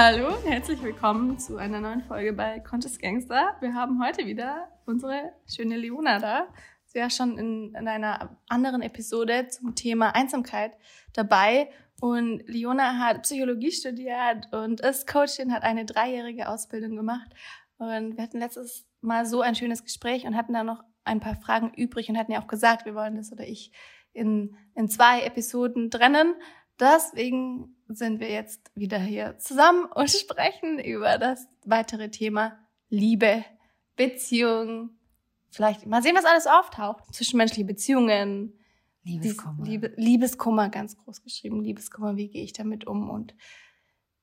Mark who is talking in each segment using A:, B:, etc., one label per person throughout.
A: Hallo und herzlich willkommen zu einer neuen Folge bei Conscious Gangster. Wir haben heute wieder unsere schöne Leona da. Sie war schon in, in einer anderen Episode zum Thema Einsamkeit dabei. Und Leona hat Psychologie studiert und ist Coachin, hat eine dreijährige Ausbildung gemacht. Und wir hatten letztes Mal so ein schönes Gespräch und hatten da noch ein paar Fragen übrig und hatten ja auch gesagt, wir wollen das oder ich in, in zwei Episoden trennen. Deswegen sind wir jetzt wieder hier zusammen und sprechen über das weitere Thema Liebe, Beziehung. Vielleicht mal sehen, was alles auftaucht. Zwischenmenschliche Beziehungen.
B: Liebeskummer.
A: Liebe, Liebeskummer, ganz groß geschrieben. Liebeskummer, wie gehe ich damit um und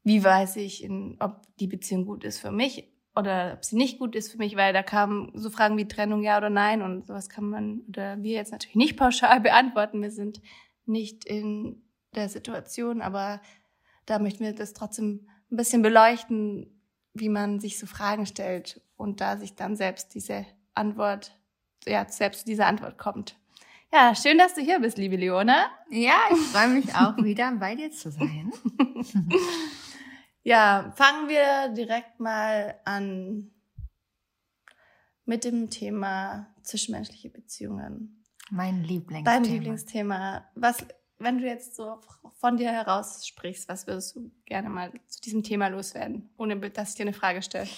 A: wie weiß ich, in, ob die Beziehung gut ist für mich oder ob sie nicht gut ist für mich, weil da kamen so Fragen wie Trennung, ja oder nein und sowas kann man oder wir jetzt natürlich nicht pauschal beantworten. Wir sind nicht in der Situation, aber da möchten wir das trotzdem ein bisschen beleuchten, wie man sich so Fragen stellt und da sich dann selbst diese Antwort, ja, selbst zu dieser Antwort kommt. Ja, schön, dass du hier bist, liebe Leona.
B: Ja, ich freue mich auch wieder bei dir zu sein.
A: ja, fangen wir direkt mal an mit dem Thema zwischenmenschliche Beziehungen.
B: Mein Lieblingsthema.
A: Dein Lieblingsthema. Was wenn du jetzt so von dir heraus sprichst, was würdest du gerne mal zu diesem Thema loswerden, ohne dass ich dir eine Frage stelle?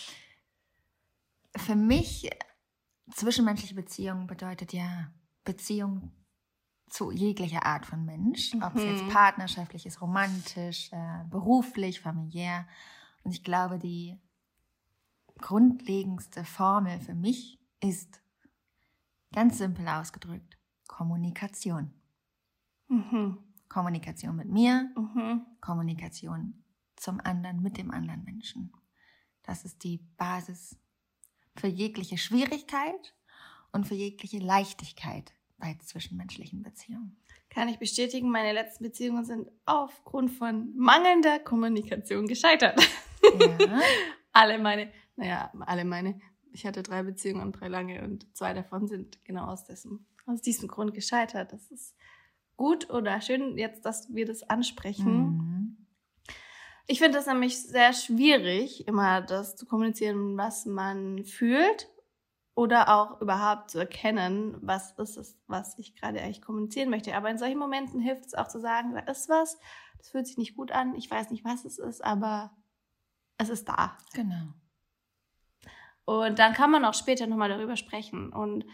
B: Für mich, zwischenmenschliche Beziehung bedeutet ja Beziehung zu jeglicher Art von Mensch, mhm. ob es jetzt mhm. partnerschaftlich ist, romantisch, äh, beruflich, familiär. Und ich glaube, die grundlegendste Formel für mich ist ganz simpel ausgedrückt Kommunikation. Mhm. Kommunikation mit mir, mhm. Kommunikation zum anderen, mit dem anderen Menschen. Das ist die Basis für jegliche Schwierigkeit und für jegliche Leichtigkeit bei zwischenmenschlichen Beziehungen.
A: Kann ich bestätigen, meine letzten Beziehungen sind aufgrund von mangelnder Kommunikation gescheitert. Ja. alle meine, naja, alle meine, ich hatte drei Beziehungen und drei lange und zwei davon sind genau aus diesem, aus diesem Grund gescheitert. Das ist gut oder schön jetzt, dass wir das ansprechen. Mhm. Ich finde das nämlich sehr schwierig, immer das zu kommunizieren, was man fühlt oder auch überhaupt zu erkennen, was ist es, was ich gerade eigentlich kommunizieren möchte. Aber in solchen Momenten hilft es auch zu sagen, da ist was, das fühlt sich nicht gut an, ich weiß nicht, was es ist, aber es ist da.
B: Genau.
A: Und dann kann man auch später nochmal darüber sprechen. Und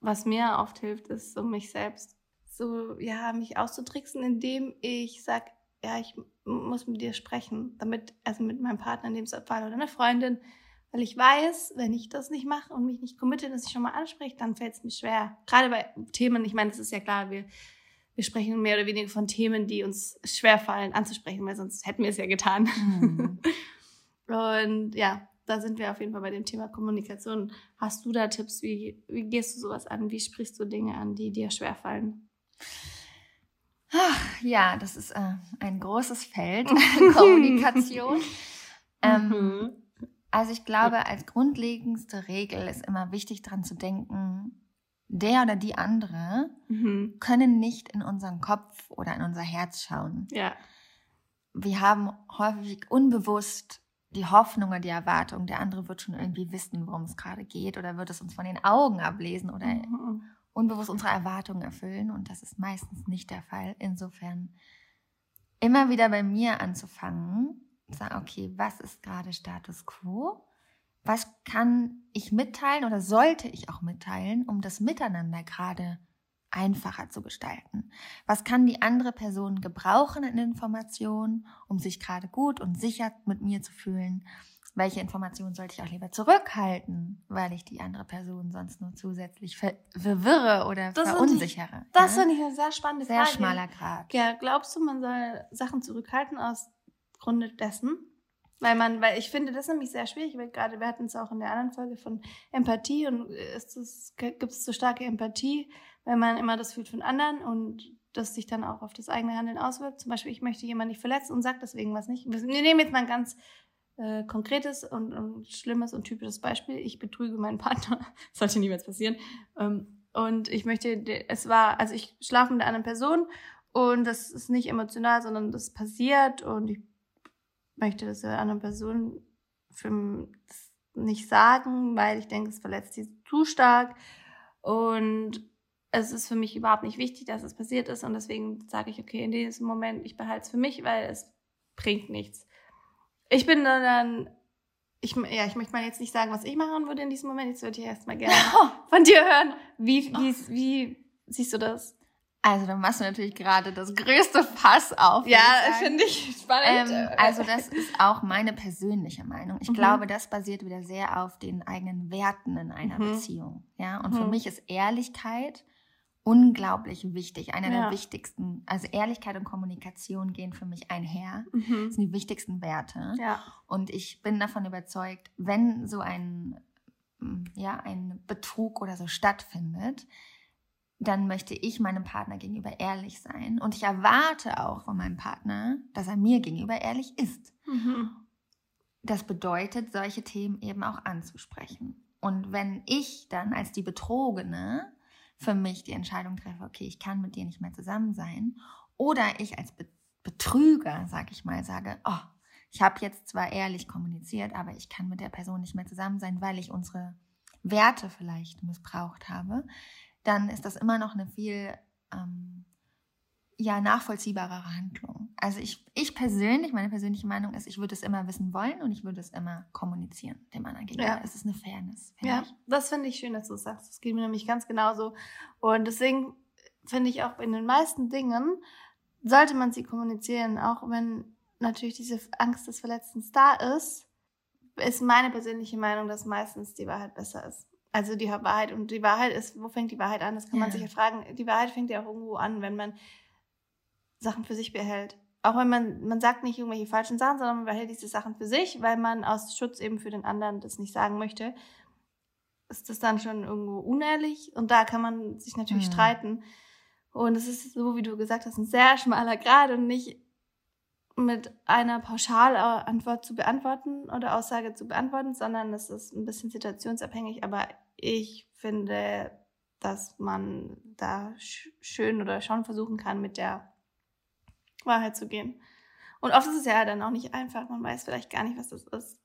A: was mir oft hilft, ist, um mich selbst so, ja, mich auszutricksen, indem ich sag, ja, ich muss mit dir sprechen, damit, also mit meinem Partner in dem Fall oder einer Freundin, weil ich weiß, wenn ich das nicht mache und mich nicht committe, dass ich schon mal anspreche, dann fällt es mir schwer. Gerade bei Themen, ich meine, das ist ja klar, wir, wir sprechen mehr oder weniger von Themen, die uns schwer fallen anzusprechen, weil sonst hätten wir es ja getan. Mhm. und ja, da sind wir auf jeden Fall bei dem Thema Kommunikation. Hast du da Tipps? Wie, wie gehst du sowas an? Wie sprichst du Dinge an, die dir schwer fallen?
B: Ach, ja, das ist äh, ein großes Feld, Kommunikation. ähm, mhm. Also ich glaube, als grundlegendste Regel ist immer wichtig daran zu denken, der oder die andere mhm. können nicht in unseren Kopf oder in unser Herz schauen.
A: Ja.
B: Wir haben häufig unbewusst die Hoffnung oder die Erwartung, der andere wird schon irgendwie wissen, worum es gerade geht oder wird es uns von den Augen ablesen oder mhm unbewusst unsere Erwartungen erfüllen und das ist meistens nicht der Fall. Insofern immer wieder bei mir anzufangen, sagen, okay, was ist gerade Status quo? Was kann ich mitteilen oder sollte ich auch mitteilen, um das Miteinander gerade einfacher zu gestalten? Was kann die andere Person gebrauchen in Informationen, um sich gerade gut und sicher mit mir zu fühlen? Welche Informationen sollte ich auch lieber zurückhalten, weil ich die andere Person sonst nur zusätzlich ver verwirre oder das verunsichere.
A: Ich, das ja? finde ich eine sehr spannende
B: sehr Frage. Sehr schmaler Grad.
A: Ja, glaubst du, man soll Sachen zurückhalten aus Grunde dessen? Weil man, weil ich finde das nämlich sehr schwierig, weil gerade wir hatten es auch in der anderen Folge von Empathie und ist es, gibt es so starke Empathie, wenn man immer das fühlt von anderen und das sich dann auch auf das eigene Handeln auswirkt. Zum Beispiel, ich möchte jemanden nicht verletzen und sage deswegen was nicht. Wir nehmen jetzt mal ein ganz äh, konkretes und, und schlimmes und typisches Beispiel. Ich betrüge meinen Partner. Sollte niemals passieren. Ähm, und ich möchte, es war, also ich schlafe mit einer anderen Person und das ist nicht emotional, sondern das passiert und ich möchte das der anderen Person für nicht sagen, weil ich denke, es verletzt sie zu stark. Und es ist für mich überhaupt nicht wichtig, dass es passiert ist. Und deswegen sage ich, okay, in diesem Moment, ich behalte es für mich, weil es bringt nichts. Ich bin dann, ich, ja, ich möchte mal jetzt nicht sagen, was ich machen würde in diesem Moment. Jetzt würde ich erstmal gerne von dir hören. Wie, wie, wie siehst du das?
B: Also, dann machst du natürlich gerade das größte Fass auf.
A: Ja, finde ich spannend.
B: Ähm, also, das ist auch meine persönliche Meinung. Ich mhm. glaube, das basiert wieder sehr auf den eigenen Werten in einer mhm. Beziehung. Ja, und mhm. für mich ist Ehrlichkeit unglaublich wichtig. Einer ja. der wichtigsten, also Ehrlichkeit und Kommunikation gehen für mich einher. Mhm. Das sind die wichtigsten Werte.
A: Ja.
B: Und ich bin davon überzeugt, wenn so ein, ja, ein Betrug oder so stattfindet, dann möchte ich meinem Partner gegenüber ehrlich sein. Und ich erwarte auch von meinem Partner, dass er mir gegenüber ehrlich ist. Mhm. Das bedeutet, solche Themen eben auch anzusprechen. Und wenn ich dann als die Betrogene für mich die Entscheidung treffe, okay, ich kann mit dir nicht mehr zusammen sein, oder ich als Betrüger, sag ich mal, sage, oh, ich habe jetzt zwar ehrlich kommuniziert, aber ich kann mit der Person nicht mehr zusammen sein, weil ich unsere Werte vielleicht missbraucht habe, dann ist das immer noch eine viel ähm, ja, nachvollziehbarere Handlung. Also ich, ich persönlich, meine persönliche Meinung ist, ich würde es immer wissen wollen und ich würde es immer kommunizieren dem anderen gegenüber. Ja. Es ist eine Fairness.
A: Ja, ich. das finde ich schön, dass du sagst. Das geht mir nämlich ganz genauso. Und deswegen finde ich auch in den meisten Dingen sollte man sie kommunizieren, auch wenn natürlich diese Angst des Verletzens da ist, ist meine persönliche Meinung, dass meistens die Wahrheit besser ist. Also die Wahrheit und die Wahrheit ist, wo fängt die Wahrheit an? Das kann ja. man sich ja fragen. Die Wahrheit fängt ja auch irgendwo an, wenn man Sachen für sich behält. Auch wenn man, man sagt nicht irgendwelche falschen Sachen, sondern man behält diese Sachen für sich, weil man aus Schutz eben für den anderen das nicht sagen möchte, ist das dann schon irgendwo unehrlich und da kann man sich natürlich mhm. streiten. Und es ist so, wie du gesagt hast, ein sehr schmaler Grad und nicht mit einer Pauschalantwort zu beantworten oder Aussage zu beantworten, sondern es ist ein bisschen situationsabhängig. Aber ich finde, dass man da schön oder schon versuchen kann, mit der Wahrheit zu gehen. Und oft ist es ja dann auch nicht einfach. Man weiß vielleicht gar nicht, was das ist.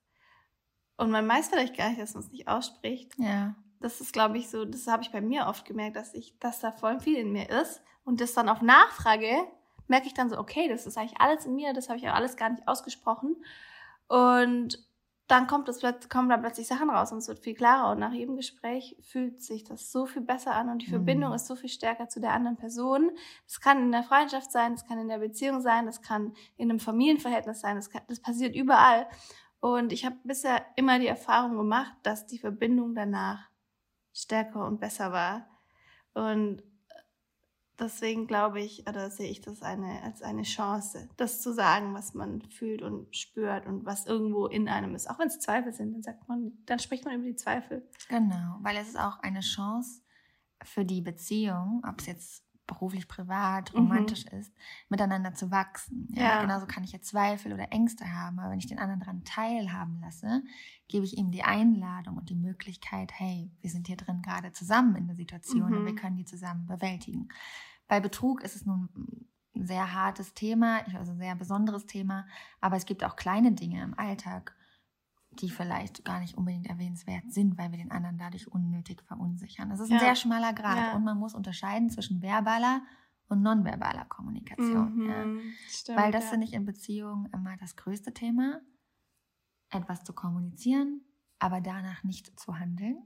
A: Und man weiß vielleicht gar nicht, dass man es nicht ausspricht.
B: Ja.
A: Das ist, glaube ich, so, das habe ich bei mir oft gemerkt, dass ich, dass da voll viel in mir ist. Und das dann auf Nachfrage merke ich dann so, okay, das ist eigentlich alles in mir, das habe ich auch alles gar nicht ausgesprochen. Und dann kommt das, kommen da plötzlich Sachen raus und es wird viel klarer und nach jedem Gespräch fühlt sich das so viel besser an und die Verbindung mhm. ist so viel stärker zu der anderen Person. Das kann in der Freundschaft sein, das kann in der Beziehung sein, das kann in einem Familienverhältnis sein, das, kann, das passiert überall. Und ich habe bisher immer die Erfahrung gemacht, dass die Verbindung danach stärker und besser war. Und deswegen glaube ich, oder sehe ich das eine, als eine Chance, das zu sagen, was man fühlt und spürt und was irgendwo in einem ist. Auch wenn es Zweifel sind, dann sagt man, dann spricht man über die Zweifel.
B: Genau, weil es ist auch eine Chance für die Beziehung, ob es jetzt beruflich, privat, mhm. romantisch mhm. ist, miteinander zu wachsen. Ja, ja. Genauso kann ich jetzt Zweifel oder Ängste haben, aber wenn ich den anderen daran teilhaben lasse, gebe ich ihm die Einladung und die Möglichkeit, hey, wir sind hier drin gerade zusammen in der Situation mhm. und wir können die zusammen bewältigen. Bei Betrug ist es nun ein sehr hartes Thema, also ein sehr besonderes Thema, aber es gibt auch kleine Dinge im Alltag, die vielleicht gar nicht unbedingt erwähnenswert sind, weil wir den anderen dadurch unnötig verunsichern. Das ist ein ja. sehr schmaler Grad ja. und man muss unterscheiden zwischen verbaler und nonverbaler Kommunikation. Mhm, ja. stimmt, weil das finde ich in Beziehungen immer das größte Thema, etwas zu kommunizieren, aber danach nicht zu handeln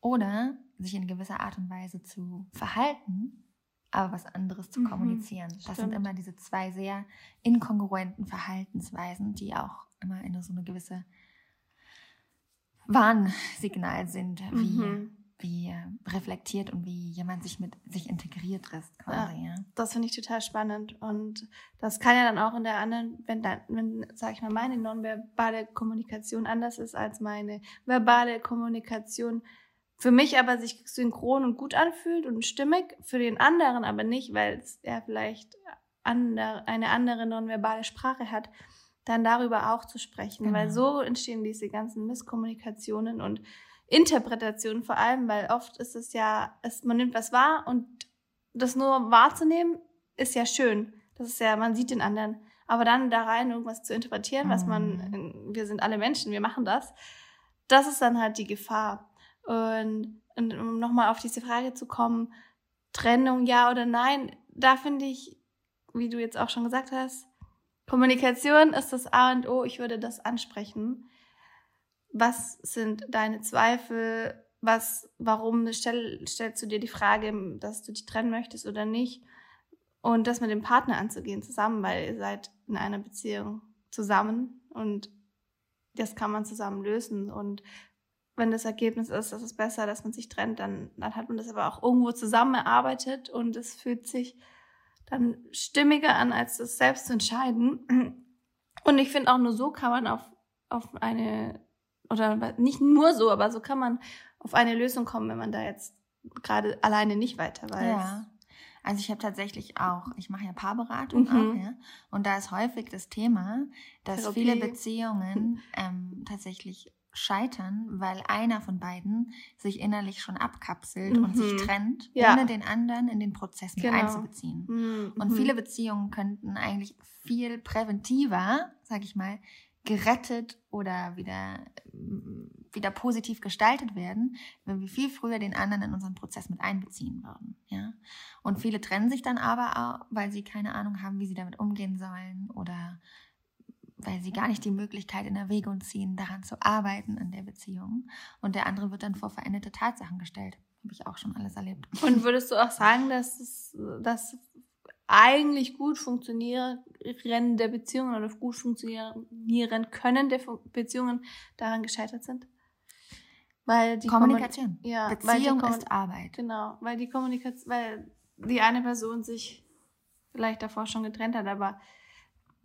B: oder sich in gewisser Art und Weise zu verhalten, aber was anderes zu mhm, kommunizieren. Das sind immer diese zwei sehr inkongruenten Verhaltensweisen, die auch immer in so eine gewisse Warnsignal sind, wie, mhm. wie reflektiert und wie jemand sich mit sich integriert ist quasi. Ja, ja.
A: Das finde ich total spannend. Und das kann ja dann auch in der anderen, wenn dann, wenn, sag ich mal, meine nonverbale Kommunikation anders ist als meine verbale Kommunikation, für mich aber sich synchron und gut anfühlt und stimmig, für den anderen aber nicht, weil er vielleicht andere, eine andere nonverbale Sprache hat, dann darüber auch zu sprechen, genau. weil so entstehen diese ganzen Misskommunikationen und Interpretationen vor allem, weil oft ist es ja, es, man nimmt was wahr und das nur wahrzunehmen ist ja schön. Das ist ja, man sieht den anderen. Aber dann da rein irgendwas zu interpretieren, was man, wir sind alle Menschen, wir machen das, das ist dann halt die Gefahr. Und, und um nochmal auf diese Frage zu kommen, Trennung ja oder nein, da finde ich, wie du jetzt auch schon gesagt hast, Kommunikation ist das A und O. Ich würde das ansprechen. Was sind deine Zweifel? Was, warum stell, stellst du dir die Frage, dass du dich trennen möchtest oder nicht? Und das mit dem Partner anzugehen zusammen, weil ihr seid in einer Beziehung zusammen und das kann man zusammen lösen. Und wenn das Ergebnis ist, dass es besser, dass man sich trennt, dann, dann hat man das aber auch irgendwo zusammen erarbeitet und es fühlt sich dann stimmiger an, als das selbst zu entscheiden. Und ich finde auch nur so kann man auf, auf eine, oder nicht nur so, aber so kann man auf eine Lösung kommen, wenn man da jetzt gerade alleine nicht weiter weiß.
B: Ja. Also ich habe tatsächlich auch, ich mache ja Paarberatung mhm. auch, ja. Und da ist häufig das Thema, dass Therapie. viele Beziehungen ähm, tatsächlich scheitern, weil einer von beiden sich innerlich schon abkapselt mhm. und sich mhm. trennt, ja. ohne den anderen in den Prozess mit genau. einzubeziehen. Mhm. Und viele Beziehungen könnten eigentlich viel präventiver, sag ich mal, gerettet oder wieder, wieder positiv gestaltet werden, wenn wir viel früher den anderen in unseren Prozess mit einbeziehen würden. Ja? Und viele trennen sich dann aber auch, weil sie keine Ahnung haben, wie sie damit umgehen sollen oder weil sie gar nicht die Möglichkeit in Erwägung ziehen, daran zu arbeiten an der Beziehung. Und der andere wird dann vor veränderte Tatsachen gestellt. Habe ich auch schon alles erlebt.
A: Und würdest du auch sagen, dass es, dass eigentlich gut funktionierende Beziehungen oder gut funktionieren können der Beziehungen daran gescheitert sind?
B: Weil die Kommunikation. Kommunik ja, Beziehung Kommunik ist Arbeit.
A: Genau, weil die Kommunikation, weil die eine Person sich vielleicht davor schon getrennt hat, aber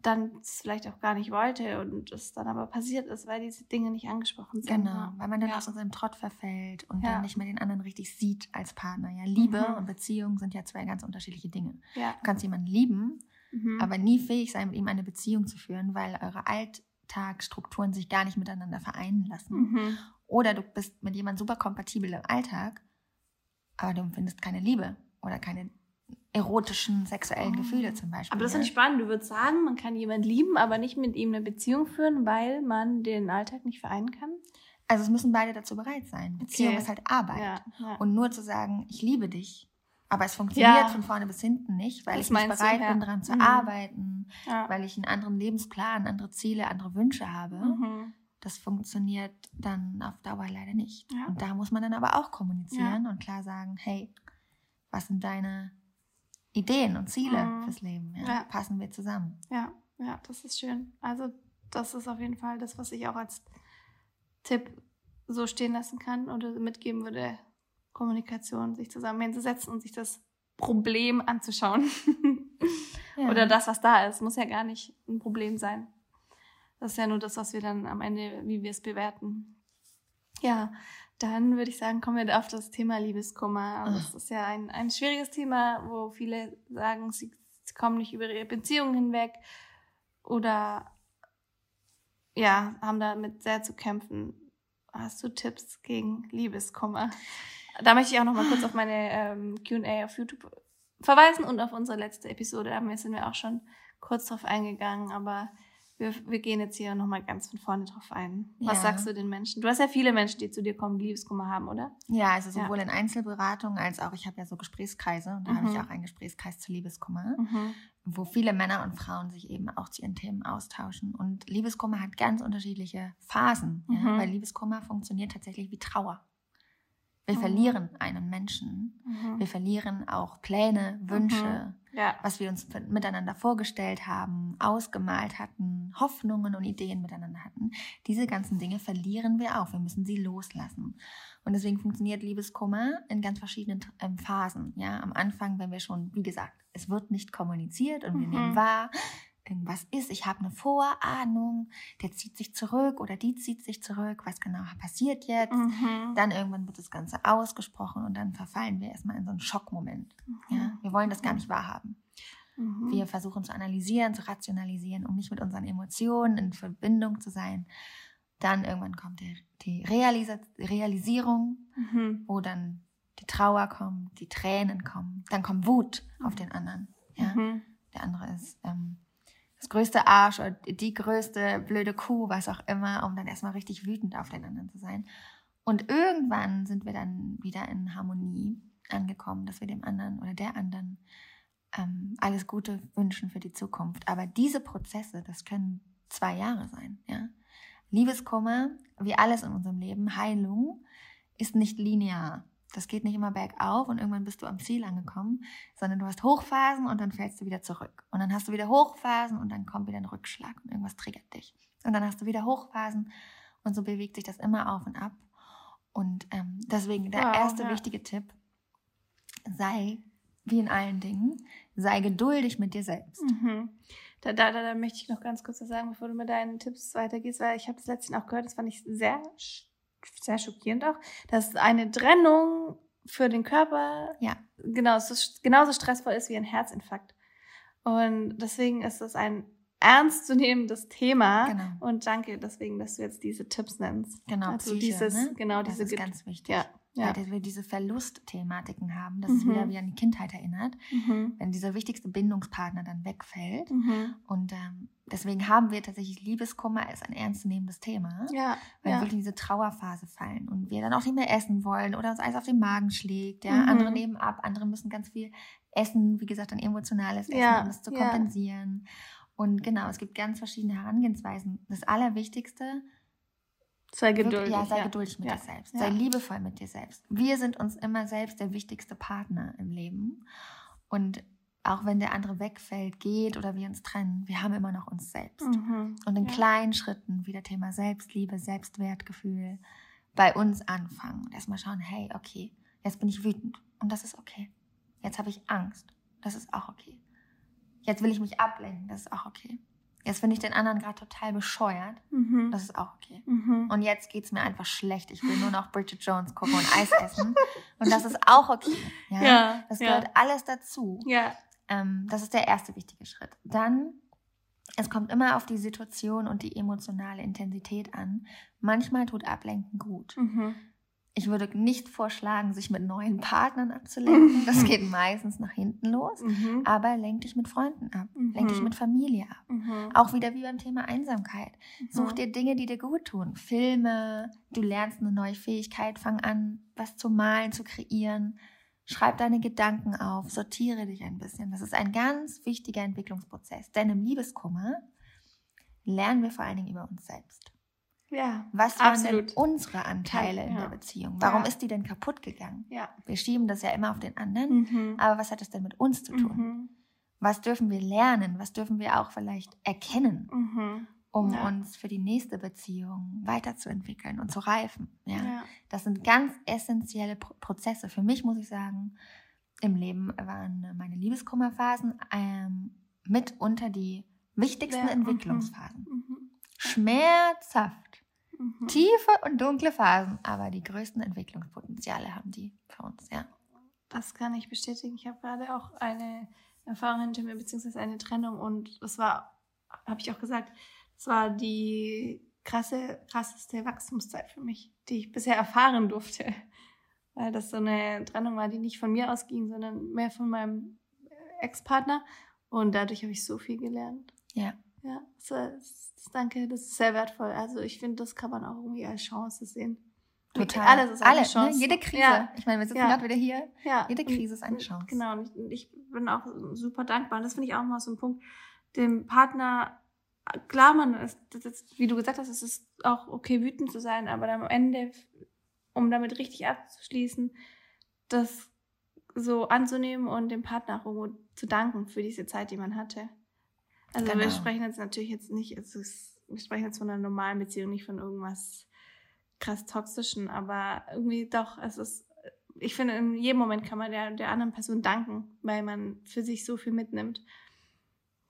A: dann es vielleicht auch gar nicht wollte und es dann aber passiert ist, weil diese Dinge nicht angesprochen sind.
B: Genau, weil man dann ja. aus seinem Trott verfällt und ja. dann nicht mehr den anderen richtig sieht als Partner. Ja, Liebe mhm. und Beziehung sind ja zwei ganz unterschiedliche Dinge. Ja. Du kannst jemanden lieben, mhm. aber nie fähig sein, mit ihm eine Beziehung zu führen, weil eure Alltagsstrukturen sich gar nicht miteinander vereinen lassen. Mhm. Oder du bist mit jemandem super kompatibel im Alltag, aber du empfindest keine Liebe oder keine erotischen, sexuellen oh. Gefühle zum Beispiel.
A: Aber das ist nicht spannend. Du würdest sagen, man kann jemanden lieben, aber nicht mit ihm eine Beziehung führen, weil man den Alltag nicht vereinen kann?
B: Also es müssen beide dazu bereit sein. Beziehung okay. ist halt Arbeit. Ja, ja. Und nur zu sagen, ich liebe dich, aber es funktioniert ja. von vorne bis hinten nicht, weil das ich nicht bereit du, bin, daran zu mhm. arbeiten, weil ich einen anderen Lebensplan, andere Ziele, andere Wünsche habe. Mhm. Das funktioniert dann auf Dauer leider nicht. Und da muss man dann aber auch kommunizieren und klar sagen, hey, was sind deine Ideen und Ziele mhm. fürs Leben. Ja? ja? Passen wir zusammen.
A: Ja, ja, das ist schön. Also das ist auf jeden Fall das, was ich auch als Tipp so stehen lassen kann oder mitgeben würde. Kommunikation, sich zusammen hinzusetzen und sich das Problem anzuschauen. ja. Oder das, was da ist. Muss ja gar nicht ein Problem sein. Das ist ja nur das, was wir dann am Ende, wie wir es bewerten. Ja, dann würde ich sagen, kommen wir auf das Thema Liebeskummer. Das also ist ja ein, ein schwieriges Thema, wo viele sagen, sie, sie kommen nicht über ihre Beziehungen hinweg oder ja, haben damit sehr zu kämpfen. Hast du Tipps gegen Liebeskummer? Da möchte ich auch noch mal kurz auf meine ähm, Q&A auf YouTube verweisen und auf unsere letzte Episode. Da sind wir auch schon kurz drauf eingegangen, aber wir, wir gehen jetzt hier nochmal ganz von vorne drauf ein. Was ja. sagst du den Menschen? Du hast ja viele Menschen, die zu dir kommen, die Liebeskummer haben, oder?
B: Ja, also sowohl ja. in Einzelberatungen als auch, ich habe ja so Gesprächskreise und da mhm. habe ich auch einen Gesprächskreis zu Liebeskummer, mhm. wo viele Männer und Frauen sich eben auch zu ihren Themen austauschen. Und Liebeskummer hat ganz unterschiedliche Phasen, mhm. ja, weil Liebeskummer funktioniert tatsächlich wie Trauer. Wir mhm. verlieren einen Menschen. Mhm. Wir verlieren auch Pläne, Wünsche, mhm. ja. was wir uns miteinander vorgestellt haben, ausgemalt hatten, Hoffnungen und Ideen miteinander hatten. Diese ganzen Dinge verlieren wir auch. Wir müssen sie loslassen. Und deswegen funktioniert Liebeskummer in ganz verschiedenen ähm, Phasen. Ja, am Anfang, wenn wir schon, wie gesagt, es wird nicht kommuniziert und wir nehmen mhm. wahr, irgendwas ist, ich habe eine Vorahnung, der zieht sich zurück oder die zieht sich zurück, was genau passiert jetzt. Mhm. Dann irgendwann wird das Ganze ausgesprochen und dann verfallen wir erstmal in so einen Schockmoment. Mhm. Ja? Wir wollen das gar nicht wahrhaben. Mhm. Wir versuchen zu analysieren, zu rationalisieren, um nicht mit unseren Emotionen in Verbindung zu sein. Dann irgendwann kommt die, die Realisa Realisierung, mhm. wo dann die Trauer kommt, die Tränen kommen, dann kommt Wut auf den anderen. Ja? Mhm. Der andere ist ähm, das größte Arsch oder die größte blöde Kuh, was auch immer, um dann erstmal richtig wütend auf den anderen zu sein. Und irgendwann sind wir dann wieder in Harmonie angekommen, dass wir dem anderen oder der anderen ähm, alles Gute wünschen für die Zukunft. Aber diese Prozesse, das können zwei Jahre sein. Ja? Liebeskummer, wie alles in unserem Leben, Heilung ist nicht linear. Das geht nicht immer bergauf und irgendwann bist du am Ziel angekommen, sondern du hast Hochphasen und dann fällst du wieder zurück. Und dann hast du wieder Hochphasen und dann kommt wieder ein Rückschlag und irgendwas triggert dich. Und dann hast du wieder Hochphasen und so bewegt sich das immer auf und ab. Und ähm, deswegen der wow, erste ja. wichtige Tipp, sei, wie in allen Dingen, sei geduldig mit dir selbst.
A: Mhm. Da, da, da, da möchte ich noch ganz kurz was sagen, bevor du mit deinen Tipps weitergehst, weil ich habe das letztens auch gehört, das fand ich sehr sehr schockierend auch, dass eine Trennung für den Körper
B: ja.
A: genauso, genauso stressvoll ist wie ein Herzinfarkt. Und deswegen ist das ein ernstzunehmendes Thema. Genau. Und danke deswegen, dass du jetzt diese Tipps nennst.
B: Genau,
A: also Psyche, dieses,
B: ne?
A: genau
B: das
A: diese
B: ist ganz wichtig.
A: Ja.
B: Ja. Weil wir diese Verlustthematiken haben, dass mhm. es wieder wie an die Kindheit erinnert, mhm. wenn dieser wichtigste Bindungspartner dann wegfällt. Mhm. Und ähm, deswegen haben wir tatsächlich Liebeskummer als ein ernstzunehmendes Thema,
A: ja.
B: weil
A: ja.
B: wir in diese Trauerphase fallen und wir dann auch nicht mehr essen wollen oder uns alles auf den Magen schlägt. Ja? Andere mhm. nehmen ab, andere müssen ganz viel essen, wie gesagt, ein emotionales Essen, ja. um das zu kompensieren. Und genau, es gibt ganz verschiedene Herangehensweisen. Das Allerwichtigste
A: Sei geduldig.
B: Wirklich, ja, sei ja. geduldig mit ja. dir selbst. Sei liebevoll mit dir selbst. Wir sind uns immer selbst der wichtigste Partner im Leben. Und auch wenn der andere wegfällt, geht oder wir uns trennen, wir haben immer noch uns selbst. Mhm. Und in kleinen Schritten, wieder Thema Selbstliebe, Selbstwertgefühl, bei uns anfangen. Und erstmal schauen, hey, okay, jetzt bin ich wütend. Und das ist okay. Jetzt habe ich Angst. Das ist auch okay. Jetzt will ich mich ablenken. Das ist auch okay. Jetzt finde ich den anderen gerade total bescheuert. Mhm. Das ist auch okay. Mhm. Und jetzt geht es mir einfach schlecht. Ich will nur noch Bridget Jones gucken und Eis essen. Und das ist auch okay. Ja, ja das gehört ja. alles dazu.
A: Ja.
B: Ähm, das ist der erste wichtige Schritt. Dann, es kommt immer auf die Situation und die emotionale Intensität an. Manchmal tut Ablenken gut. Mhm. Ich würde nicht vorschlagen, sich mit neuen Partnern abzulenken. Das geht meistens nach hinten los. Mhm. Aber lenk dich mit Freunden ab. Mhm. Lenk dich mit Familie ab. Mhm. Auch wieder wie beim Thema Einsamkeit. Such mhm. dir Dinge, die dir gut tun. Filme, du lernst eine neue Fähigkeit, fang an, was zu malen, zu kreieren. Schreib deine Gedanken auf, sortiere dich ein bisschen. Das ist ein ganz wichtiger Entwicklungsprozess. Denn im Liebeskummer lernen wir vor allen Dingen über uns selbst.
A: Ja,
B: Was waren absolut. denn unsere Anteile ja. in der Beziehung? Warum ja. ist die denn kaputt gegangen?
A: Ja.
B: Wir schieben das ja immer auf den anderen, mhm. aber was hat das denn mit uns zu tun? Mhm. Was dürfen wir lernen? Was dürfen wir auch vielleicht erkennen, mhm. um ja. uns für die nächste Beziehung weiterzuentwickeln und zu reifen? Ja. Das sind ganz essentielle Pro Prozesse. Für mich muss ich sagen, im Leben waren meine Liebeskummerphasen ähm, mitunter die wichtigsten mhm. Entwicklungsphasen. Mhm. Schmerzhaft Mhm. Tiefe und dunkle Phasen, aber die größten Entwicklungspotenziale haben die für uns, ja.
A: Das kann ich bestätigen. Ich habe gerade auch eine Erfahrung hinter mir, beziehungsweise eine Trennung und das war, habe ich auch gesagt, das war die krasse, krasseste Wachstumszeit für mich, die ich bisher erfahren durfte. Weil das so eine Trennung war, die nicht von mir ausging, sondern mehr von meinem Ex-Partner. Und dadurch habe ich so viel gelernt.
B: Ja.
A: Ja, das, das, danke, das ist sehr wertvoll. Also ich finde, das kann man auch irgendwie als Chance sehen.
B: Total.
A: Alles ist eine
B: Alle, ne?
A: Chance.
B: Ne? Jede Krise. Ja. Ich meine, wir sitzen ja. gerade wieder hier. Ja. Jede Krise ist eine Chance.
A: Genau. Und ich, ich bin auch super dankbar. Und das finde ich auch mal so ein Punkt, dem Partner, klar, man ist, das ist, wie du gesagt hast, es ist auch okay, wütend zu sein, aber am Ende, um damit richtig abzuschließen, das so anzunehmen und dem Partner auch irgendwo zu danken für diese Zeit, die man hatte. Also genau. wir sprechen jetzt natürlich jetzt nicht, ist, wir sprechen jetzt von einer normalen Beziehung, nicht von irgendwas krass Toxischen, aber irgendwie doch, es ist, ich finde, in jedem Moment kann man der, der anderen Person danken, weil man für sich so viel mitnimmt.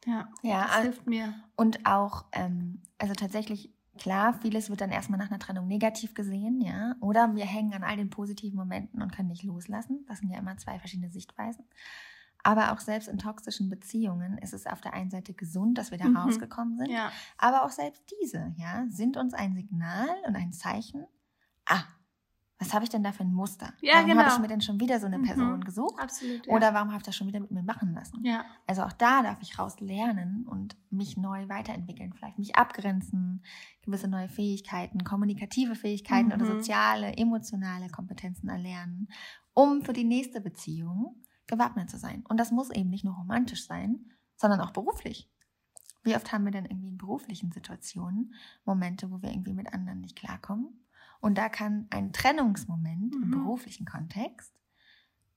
A: Ja,
B: ja
A: das hilft mir.
B: Und auch, ähm, also tatsächlich, klar, vieles wird dann erstmal nach einer Trennung negativ gesehen, ja. Oder wir hängen an all den positiven Momenten und können nicht loslassen. Das sind ja immer zwei verschiedene Sichtweisen. Aber auch selbst in toxischen Beziehungen ist es auf der einen Seite gesund, dass wir da mhm. rausgekommen sind.
A: Ja.
B: Aber auch selbst diese, ja, sind uns ein Signal und ein Zeichen. Ah, was habe ich denn da für ein Muster?
A: Ja,
B: warum
A: genau.
B: habe ich mir denn schon wieder so eine Person
A: Mhm.
B: gesucht?
A: Absolut. Ja.
B: Oder warum habe ich das schon wieder mit mir machen lassen?
A: ja.
B: Also auch da darf ich raus lernen und mich neu weiterentwickeln, vielleicht mich abgrenzen, gewisse neue Fähigkeiten, kommunikative Fähigkeiten oder
A: Mhm.
B: soziale, emotionale Kompetenzen erlernen, um für die nächste Beziehung gewappnet zu sein. Und das muss eben nicht nur romantisch sein, sondern auch beruflich. Wie oft haben wir denn irgendwie in beruflichen Situationen Momente, wo wir irgendwie mit anderen nicht klarkommen? Und da kann ein Trennungsmoment im
A: Mhm.
B: beruflichen Kontext,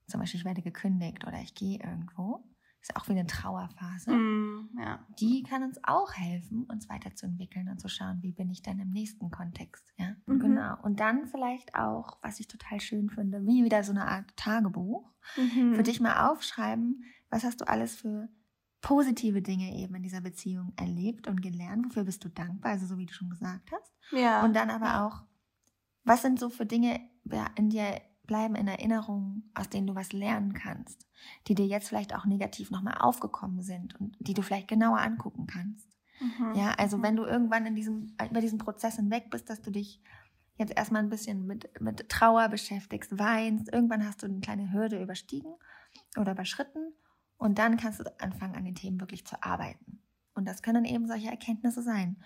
B: zum Beispiel ich werde gekündigt oder ich gehe irgendwo, ist auch wie eine Trauerphase,
A: Mhm. ja.
B: die kann uns auch helfen, uns weiterzuentwickeln und zu schauen, wie bin ich denn im nächsten Kontext. Ja,
A: Mhm.
B: genau. Und dann vielleicht auch, was ich total schön finde, wie wieder so eine Art Tagebuch,
A: Mhm.
B: für dich mal aufschreiben, was hast du alles für positive Dinge eben in dieser Beziehung erlebt und gelernt, wofür bist du dankbar, also so wie du schon gesagt hast.
A: Ja.
B: Und dann aber auch, was sind so für Dinge in dir bleiben in Erinnerung, aus denen du was lernen kannst, die dir jetzt vielleicht auch negativ nochmal aufgekommen sind und die du vielleicht genauer angucken kannst.
A: Mhm.
B: Ja, also
A: Mhm.
B: wenn du irgendwann in diesem, über diesen Prozess hinweg bist, dass du dich jetzt erstmal ein bisschen mit, mit Trauer beschäftigst, weinst, irgendwann hast du eine kleine Hürde überstiegen oder überschritten und dann kannst du anfangen, an den Themen wirklich zu arbeiten. Und das können eben solche Erkenntnisse sein.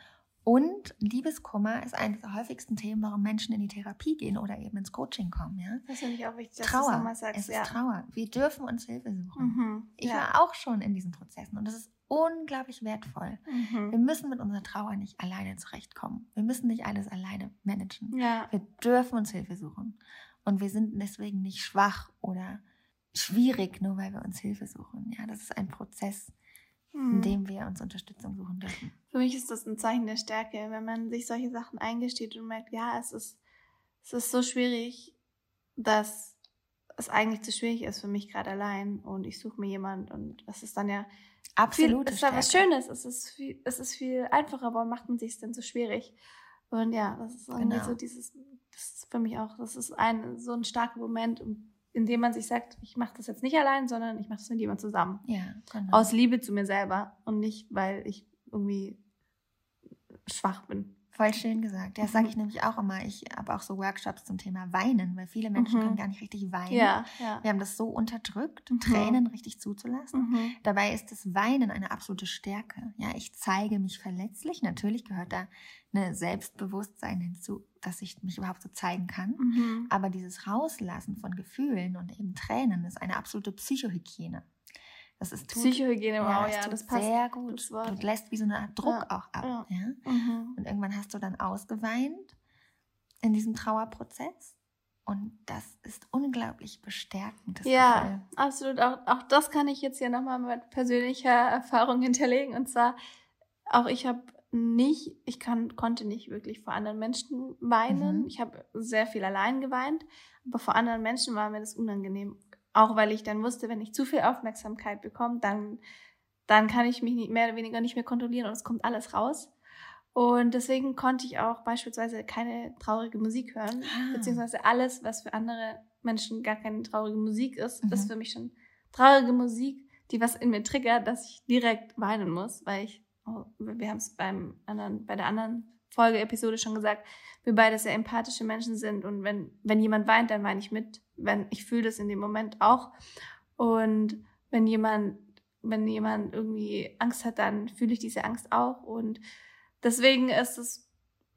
B: Und Liebeskummer ist eines der häufigsten Themen, warum Menschen in die Therapie gehen oder eben ins Coaching kommen. Ja?
A: Das finde ich auch wichtig, dass du
B: Trauer.
A: nochmal sagst.
B: es ist
A: ja.
B: Trauer. Wir dürfen uns Hilfe suchen.
A: Mhm.
B: Ich
A: ja.
B: war auch schon in diesen Prozessen und das ist unglaublich wertvoll. Wir
A: Mhm.
B: müssen mit unserer Trauer nicht alleine zurechtkommen. Wir müssen nicht alles alleine managen.
A: Ja.
B: Wir dürfen uns Hilfe suchen. Und wir sind deswegen nicht schwach oder schwierig, nur weil wir uns Hilfe suchen. Ja, das ist ein Prozess,
A: Mhm.
B: dem wir uns Unterstützung suchen dürfen.
A: Für mich ist das ein Zeichen der Stärke, wenn man sich solche Sachen eingesteht und merkt, ja, es ist, es ist so schwierig, dass es eigentlich zu schwierig ist für mich gerade allein und ich suche mir jemand und es ist dann ja es ist ja was. Schönes, es ist viel, es ist viel einfacher, warum macht man sich denn so schwierig? Und ja, das ist irgendwie
B: Genau.
A: so dieses, das ist für mich auch, das ist ein, so ein starker Moment, in dem man sich sagt, ich mache das jetzt nicht allein, sondern ich mache das mit jemand zusammen.
B: Ja, genau.
A: Aus Liebe zu mir selber und nicht, weil ich irgendwie schwach bin.
B: Voll schön gesagt. Ja, Das
A: Mhm.
B: sage ich nämlich auch immer. Ich habe auch so Workshops zum Thema Weinen, weil viele Menschen
A: Mhm.
B: können gar nicht richtig weinen.
A: Ja, ja.
B: Wir haben das so unterdrückt,
A: Mhm.
B: Tränen richtig zuzulassen.
A: Mhm.
B: Dabei ist das Weinen eine absolute Stärke. Ja, ich zeige mich verletzlich. Natürlich gehört da eine Selbstbewusstsein hinzu, dass ich mich überhaupt so zeigen kann.
A: Mhm.
B: Aber dieses Rauslassen von Gefühlen und eben Tränen ist eine absolute Psychohygiene. Das ist tut-
A: Psychohygiene, wow, ja,
B: tut
A: das passt.
B: sehr gut.
A: das.
B: Du lässt wie so eine Art Druck
A: Ja,
B: auch ab.
A: ja.
B: Ja.
A: Mhm.
B: Und irgendwann hast du dann ausgeweint in diesem Trauerprozess. Und das ist unglaublich bestärkend. Das
A: Ja,
B: Gefühl.
A: absolut. Auch, auch das kann ich jetzt hier nochmal mit persönlicher Erfahrung hinterlegen. Und zwar, auch ich habe nicht, ich kann, konnte nicht wirklich vor anderen Menschen weinen.
B: Mhm.
A: Ich habe sehr viel allein geweint, aber vor anderen Menschen war mir das unangenehm. Auch weil ich dann wusste, wenn ich zu viel Aufmerksamkeit bekomme, dann, dann kann ich mich nicht, mehr oder weniger nicht mehr kontrollieren und es kommt alles raus. Und deswegen konnte ich auch beispielsweise keine traurige Musik hören,
B: Ah.
A: beziehungsweise alles, was für andere Menschen gar keine traurige Musik ist,
B: Mhm.
A: ist für mich schon traurige Musik, die was in mir triggert, dass ich direkt weinen muss, weil ich, oh, wir haben es beim anderen, bei der anderen Folge-Episode schon gesagt, wir beide sehr empathische Menschen sind und wenn, wenn jemand weint, dann weine ich mit, wenn ich fühle das in dem Moment auch und wenn jemand, wenn jemand irgendwie Angst hat, dann fühle ich diese Angst auch und deswegen ist es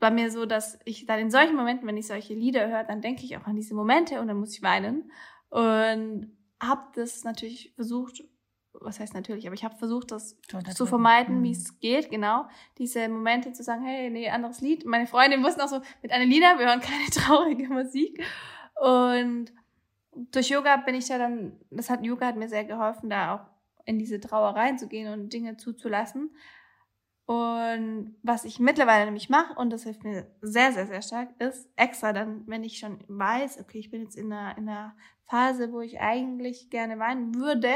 A: bei mir so, dass ich dann in solchen Momenten, wenn ich solche Lieder höre, dann denke ich auch an diese Momente und dann muss ich weinen. Und habe das natürlich versucht, was heißt natürlich, aber ich habe versucht, das
B: Zu
A: vermeiden,
B: Mhm.
A: wie es geht, genau. Diese Momente zu sagen, hey, nee, anderes Lied. Meine Freundin wussten auch so, mit einer Lieder, wir hören keine traurige Musik. Und durch Yoga bin ich ja dann, das hat Yoga hat mir sehr geholfen, da auch in diese Trauer reinzugehen und Dinge zuzulassen. Und was ich mittlerweile nämlich mache, und das hilft mir sehr, sehr, sehr stark, ist extra dann, wenn ich schon weiß, okay, ich bin jetzt in einer, in einer Phase, wo ich eigentlich gerne weinen würde,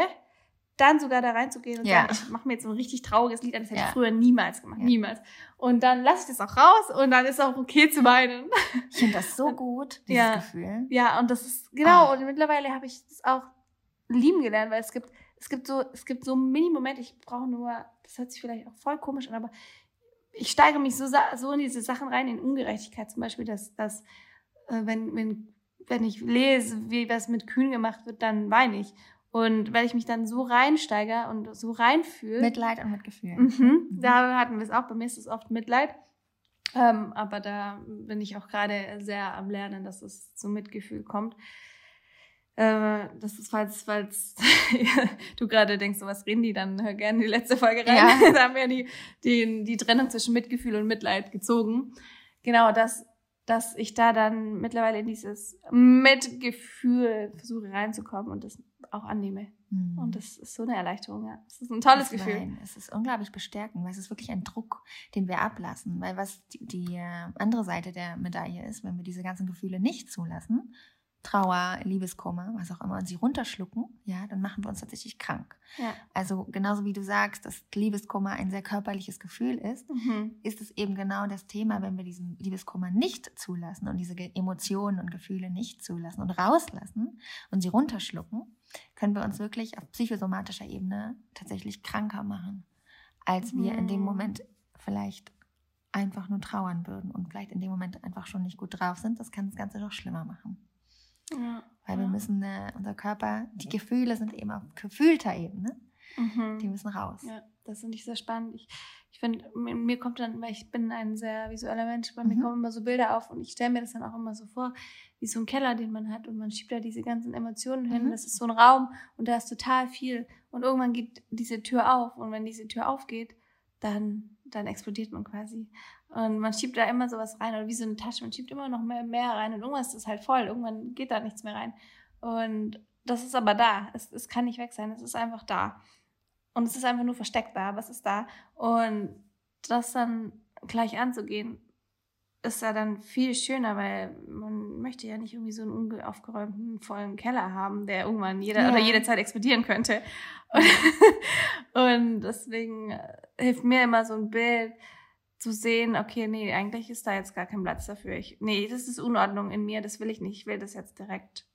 A: dann sogar da reinzugehen und
B: Ja.
A: sagen, ich mache mir jetzt so ein richtig trauriges Lied an, das hätte
B: Ja.
A: ich früher niemals gemacht,
B: Ja.
A: niemals. Und dann lasse ich das auch raus und dann ist auch okay zu weinen.
B: Ich finde das so gut, dieses
A: Ja.
B: Gefühl.
A: Ja, und das ist, genau,
B: Ah.
A: und mittlerweile habe ich das auch lieben gelernt, weil es gibt, es gibt so, es gibt so Mini-Momente, ich brauche nur, das hört sich vielleicht auch voll komisch an, aber ich steige mich so, so in diese Sachen rein, in Ungerechtigkeit zum Beispiel, dass, dass äh, wenn, wenn wenn ich lese, wie was mit Kühen gemacht wird, dann weine ich. Und weil ich mich dann so reinsteige und so reinfühle.
B: Mitleid und Mitgefühl.
A: Mhm, mhm. Da hatten wir es auch. Bei mir ist es oft Mitleid. Ähm, aber da bin ich auch gerade sehr am Lernen, dass es zum Mitgefühl kommt. Äh, das ist, falls, falls du gerade denkst, so was reden die, dann hör gerne die letzte Folge rein. Ja. da haben wir die, die, die Trennung zwischen Mitgefühl und Mitleid gezogen. Genau, das dass ich da dann mittlerweile in dieses Mitgefühl versuche reinzukommen und das auch annehme. Mhm. Und das ist so eine Erleichterung, ja. Es ist ein tolles Gefühl. Nein,
B: es ist unglaublich bestärkend, weil es ist wirklich ein Druck, den wir ablassen. Weil was die, die äh, andere Seite der Medaille ist, wenn wir diese ganzen Gefühle nicht zulassen, Trauer, Liebeskummer, was auch immer, und sie runterschlucken, ja, dann machen wir uns tatsächlich krank. Ja. Also genauso wie du sagst, dass Liebeskummer ein sehr körperliches Gefühl ist, mhm. ist es eben genau das Thema, wenn wir diesen Liebeskummer nicht zulassen und diese Emotionen und Gefühle nicht zulassen und rauslassen und sie runterschlucken, können wir uns wirklich auf psychosomatischer Ebene tatsächlich kranker machen, als wir mhm. in dem mhm. Moment vielleicht einfach nur trauern würden und vielleicht in dem Moment einfach schon nicht gut drauf sind. Das kann das Ganze noch schlimmer machen. Ja, Weil wir müssen, äh, unser Körper, die Gefühle sind eben auf gefühlter Ebene. Mhm. Die müssen raus.
A: Ja, das finde ich sehr spannend. Ich, ich finde, mir kommt dann, weil ich bin ein sehr visueller Mensch, bei mhm. mir kommen immer so Bilder auf und ich stelle mir das dann auch immer so vor, wie so ein Keller, den man hat und man schiebt da diese ganzen Emotionen hin. Mhm. Das ist so ein Raum und da ist total viel. Und irgendwann geht diese Tür auf und wenn diese Tür aufgeht, dann, dann explodiert man quasi. Und man schiebt da immer sowas rein oder wie so eine Tasche. Man schiebt immer noch mehr, mehr rein und irgendwas ist halt voll. Irgendwann geht da nichts mehr rein. Und das ist aber da. Es, es kann nicht weg sein. Es ist einfach da. Und es ist einfach nur versteckt da, aber es ist da. Und das dann gleich anzugehen, ist ja dann viel schöner, weil man möchte ja nicht irgendwie so einen unaufgeräumten, vollen Keller haben, der irgendwann jeder ja. oder jederzeit explodieren könnte. Und, und deswegen hilft mir immer so ein Bild, zu sehen, okay, nee, eigentlich ist da jetzt gar kein Platz dafür. Ich, nee, das ist Unordnung in mir, das will ich nicht. Ich will das jetzt direkt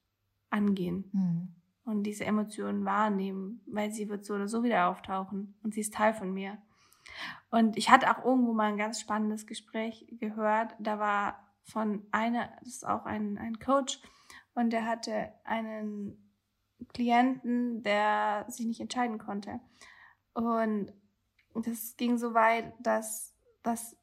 A: angehen mhm. und diese Emotionen wahrnehmen, weil sie wird so oder so wieder auftauchen und sie ist Teil von mir. Und ich hatte auch irgendwo mal ein ganz spannendes Gespräch gehört. Da war von einer, das ist auch ein, ein Coach, und der hatte einen Klienten, der sich nicht entscheiden konnte. Und das ging so weit, dass dass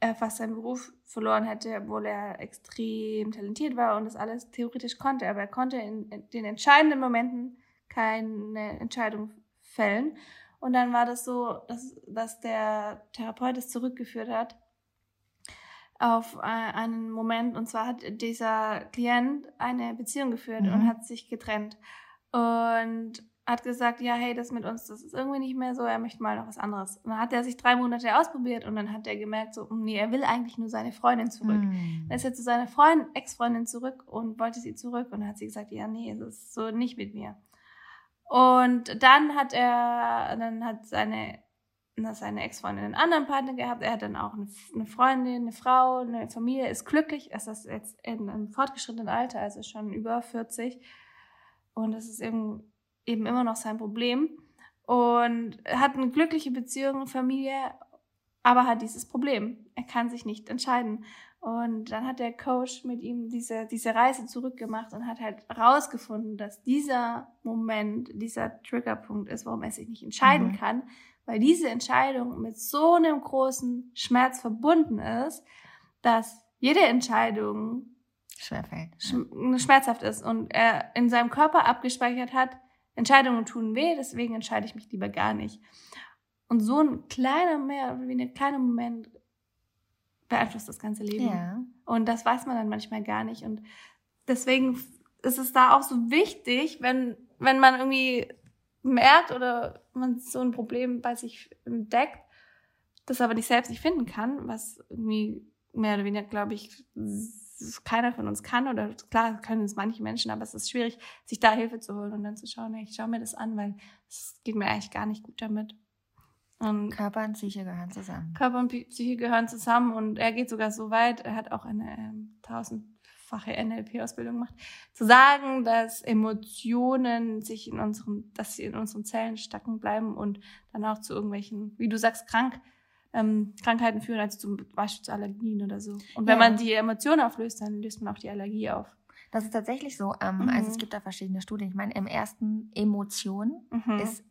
A: er fast seinen Beruf verloren hätte, obwohl er extrem talentiert war und das alles theoretisch konnte. Aber er konnte in, den entscheidenden Momenten keine Entscheidung fällen. Und dann war das so, dass, dass der Therapeut es zurückgeführt hat auf einen Moment. Und zwar hat dieser Klient eine Beziehung geführt mhm. und hat sich getrennt. Und hat gesagt, ja, hey, das mit uns, das ist irgendwie nicht mehr so, er möchte mal noch was anderes. Und dann hat er sich drei Monate ausprobiert und dann hat er gemerkt, so, nee, er will eigentlich nur seine Freundin zurück. Mm. Dann ist er zu seiner Freundin, Ex-Freundin zurück und wollte sie zurück und dann hat sie gesagt, ja, nee, es ist so nicht mit mir. Und dann hat er, dann hat seine, seine Ex-Freundin einen anderen Partner gehabt. Er hat dann auch eine, Freundin, eine Frau, eine Familie, ist glücklich. Er ist jetzt in einem fortgeschrittenen Alter, also schon über 40. Und es ist eben eben immer noch sein Problem und hat eine glückliche Beziehung, Familie, aber hat dieses Problem. Er kann sich nicht entscheiden. Und dann hat der Coach mit ihm diese, diese Reise zurückgemacht und hat halt rausgefunden, dass dieser Moment, dieser Triggerpunkt ist, warum er sich nicht entscheiden mhm. kann, weil diese Entscheidung mit so einem großen Schmerz verbunden ist, dass jede Entscheidung
B: Schwerfällt,
A: ja. schmerzhaft ist und er in seinem Körper abgespeichert hat, Entscheidungen tun weh, deswegen entscheide ich mich lieber gar nicht. Und so ein kleiner, mehr wie ein kleiner Moment beeinflusst das ganze Leben. Ja. Und das weiß man dann manchmal gar nicht. Und deswegen ist es da auch so wichtig, wenn, wenn man irgendwie merkt oder man so ein Problem bei sich entdeckt, das aber nicht selbst nicht finden kann, was irgendwie mehr oder weniger, glaube ich, keiner von uns kann oder klar können es manche Menschen, aber es ist schwierig, sich da Hilfe zu holen und dann zu schauen, ich schaue mir das an, weil es geht mir eigentlich gar nicht gut damit.
B: Und Körper und Psyche gehören zusammen.
A: Körper und Psyche gehören zusammen und er geht sogar so weit, er hat auch eine ähm, tausendfache NLP-Ausbildung gemacht, zu sagen, dass Emotionen sich in unseren, dass sie in unseren Zellen stecken bleiben und dann auch zu irgendwelchen, wie du sagst, krank ähm, Krankheiten führen, also zum Beispiel zu Allergien oder so. Und wenn ja. man die Emotionen auflöst, dann löst man auch die Allergie auf.
B: Das ist tatsächlich so. Ähm,
A: Mhm.
B: Also es gibt da verschiedene Studien. Ich meine, im ersten Emotion
A: Mhm.
B: ist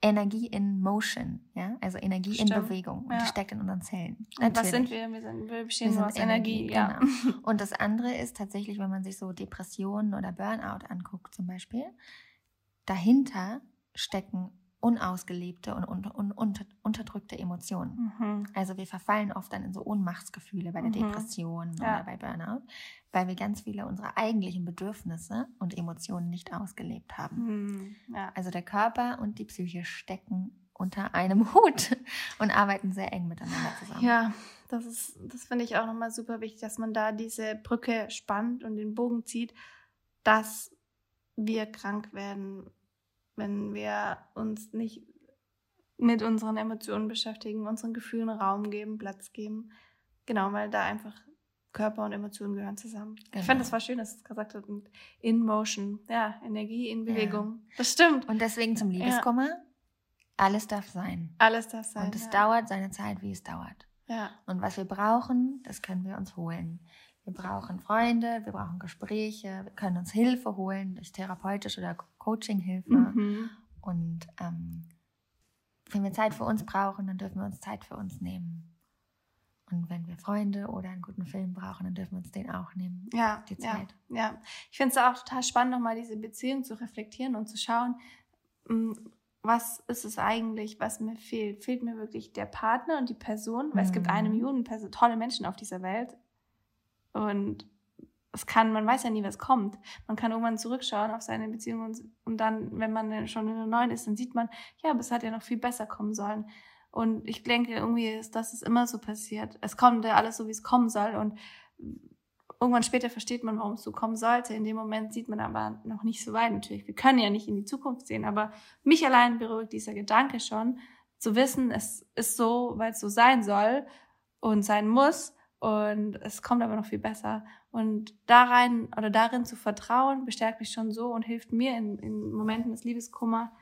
B: Energie in Motion, ja, also Energie in
A: Stimmt.
B: Bewegung und
A: Ja.
B: die steckt in unseren Zellen.
A: Und was sind wir? Wir, sind, wir bestehen
B: Wir sind
A: aus Energie, ja.
B: genau. Und das andere ist tatsächlich, wenn man sich so Depressionen oder Burnout anguckt zum Beispiel, dahinter stecken unausgelebte und, und, und unter, unterdrückte Emotionen.
A: Mhm.
B: Also wir verfallen oft dann in so Ohnmachtsgefühle bei der
A: Mhm.
B: Depression
A: Ja.
B: oder bei Burnout, weil wir ganz viele unserer eigentlichen Bedürfnisse und Emotionen nicht ausgelebt haben.
A: Mhm. Ja.
B: Also der Körper und die Psyche stecken unter einem Hut und arbeiten sehr eng miteinander zusammen.
A: Ja, das ist, das finde ich auch nochmal super wichtig, dass man da diese Brücke spannt und den Bogen zieht, dass wir krank werden, wenn wir uns nicht mit unseren Emotionen beschäftigen, unseren Gefühlen Raum geben, Platz geben. Genau, weil da einfach Körper und Emotionen gehören zusammen. Ich
B: Genau.
A: fand, das war schön, dass du es gesagt hast, mit in motion. Ja, Energie in
B: Ja.
A: Bewegung. Das stimmt.
B: Und deswegen zum Liebeskummer, alles darf sein.
A: Alles darf sein.
B: und es
A: ja.
B: dauert seine Zeit, wie es dauert.
A: Ja.
B: Und was wir brauchen, das können wir uns holen. Wir brauchen Freunde, wir brauchen Gespräche, wir können uns Hilfe holen durch therapeutische oder Coaching-Hilfe.
A: Mhm.
B: Und ähm, wenn wir Zeit für uns brauchen, dann dürfen wir uns Zeit für uns nehmen. Und wenn wir Freunde oder einen guten Film brauchen, dann dürfen wir uns den auch nehmen.
A: Ja,
B: Die
A: ja,
B: Zeit.
A: ja. Ich finde es auch total spannend, nochmal diese Beziehung zu reflektieren und zu schauen, mh, was ist es eigentlich, was mir fehlt? Fehlt mir wirklich der Partner und die Person? Weil es gibt
B: Mhm.
A: eine Million Perso- tolle Menschen auf dieser Welt. Und es kann, man weiß ja nie, was kommt. Man kann irgendwann zurückschauen auf seine Beziehung und, und dann, wenn man schon in der neuen ist, dann sieht man, ja, aber es hat ja noch viel besser kommen sollen. Und ich denke, irgendwie ist das ist immer so passiert. Es kommt ja alles so, wie es kommen soll. Und irgendwann später versteht man, warum es so kommen sollte. In dem Moment sieht man aber noch nicht so weit natürlich. Wir können ja nicht in die Zukunft sehen, aber mich allein beruhigt dieser Gedanke schon, zu wissen, es ist so, weil es so sein soll und sein muss. Und es kommt aber noch viel besser. Und da rein oder darin zu vertrauen, bestärkt mich schon so und hilft mir in, in Momenten des Liebeskummer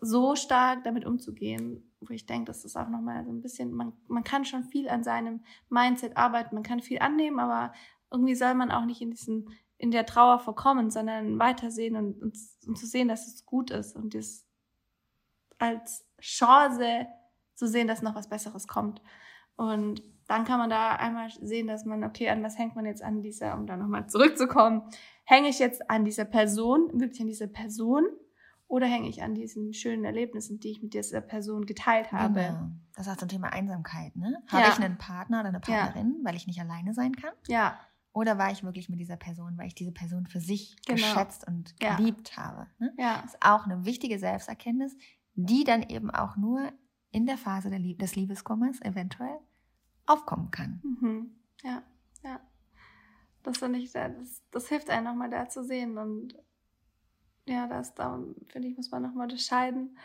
A: so stark damit umzugehen, wo ich denke, das ist auch nochmal so ein bisschen, man, man kann schon viel an seinem Mindset arbeiten, man kann viel annehmen, aber irgendwie soll man auch nicht in diesen, in der Trauer verkommen, sondern weitersehen und, und, und zu sehen, dass es gut ist und das als Chance zu sehen, dass noch was Besseres kommt. Und dann kann man da einmal sehen, dass man, okay, an was hängt man jetzt an dieser, um da nochmal zurückzukommen, hänge ich jetzt an dieser Person, wirklich an dieser Person, oder hänge ich an diesen schönen Erlebnissen, die ich mit dieser Person geteilt habe?
B: Genau. Das ist zum Thema Einsamkeit, ne? Habe
A: Ja.
B: ich einen Partner oder eine
A: Ja.
B: Partnerin, weil ich nicht alleine sein kann?
A: Ja,
B: Oder war ich wirklich mit dieser Person, weil ich diese Person für sich
A: Genau.
B: geschätzt und
A: Ja.
B: geliebt habe? Ne?
A: ja,
B: Das ist auch eine wichtige Selbsterkenntnis, die dann eben auch nur in der Phase Lieb des Liebeskummers eventuell aufkommen kann.
A: mhm. ja, ja. Das finde ich, das, das hilft einem nochmal da zu sehen und ja, das da, finde ich, muss man nochmal unterscheiden.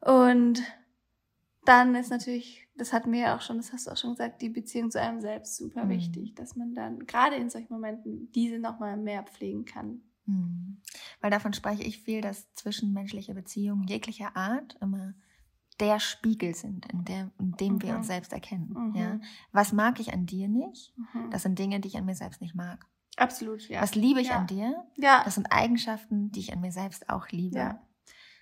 A: Und dann ist natürlich, das wir ja auch schon, das hast du auch schon gesagt, die Beziehung zu einem selbst super
B: Mhm.
A: wichtig, dass man dann gerade in solchen Momenten diese nochmal mehr pflegen kann.
B: Hm. Weil davon spreche ich viel, dass zwischenmenschliche Beziehungen jeglicher Art immer der Spiegel sind, in, der, in dem wir
A: Mhm.
B: uns selbst erkennen.
A: Mhm.
B: Ja? Was mag ich an dir nicht?
A: Mhm.
B: Das sind Dinge, die ich an mir selbst nicht mag.
A: Absolut, ja.
B: Was liebe ich
A: Ja.
B: an dir?
A: ja.
B: Das sind Eigenschaften, die ich an mir selbst auch liebe.
A: ja.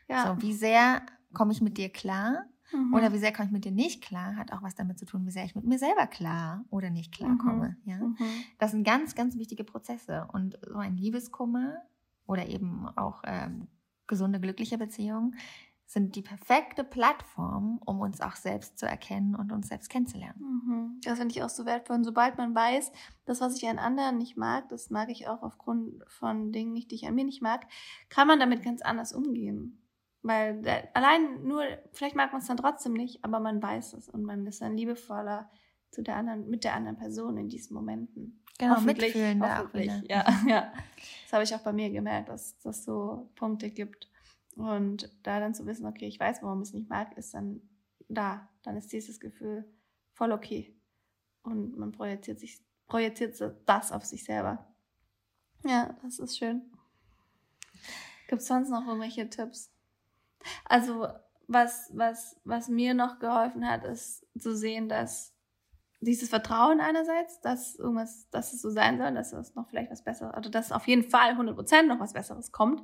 A: Ja.
B: So, wie sehr komme ich mit dir klar?
A: Mhm.
B: Oder wie sehr komme ich mit dir nicht klar? Hat auch was damit zu tun, wie sehr ich mit mir selber klar oder nicht klar komme. Ja?
A: Mhm.
B: Das sind ganz, ganz wichtige Prozesse. Und so ein Liebeskummer oder eben auch ähm, gesunde, glückliche Beziehungen sind die perfekte Plattform, um uns auch selbst zu erkennen und uns selbst kennenzulernen.
A: Mhm. Das finde ich auch so wertvoll. Und sobald man weiß, das, was ich an anderen nicht mag, das mag ich auch aufgrund von Dingen nicht, die ich an mir nicht mag, kann man damit ganz anders umgehen. Weil der, allein nur, vielleicht mag man es dann trotzdem nicht, aber man weiß es und man ist dann liebevoller zu der anderen, mit der anderen Person in diesen Momenten.
B: Genau,
A: Hoffentlich,
B: mitfühlen da auch
A: hoffentlich.
B: wieder.
A: Ja, ja. Das habe ich auch bei mir gemerkt, dass es das so Punkte gibt. Und da dann zu wissen, okay, ich weiß, warum ich es nicht mag, ist dann da. Dann ist dieses Gefühl voll okay. Und man projiziert sich, projiziert das auf sich selber. Ja, das ist schön. Gibt es sonst noch irgendwelche Tipps? Also, was, was, was mir noch geholfen hat, ist zu sehen, dass dieses Vertrauen einerseits, dass irgendwas, dass es so sein soll, dass es noch vielleicht was Besseres, also dass auf jeden Fall 100% noch was Besseres kommt,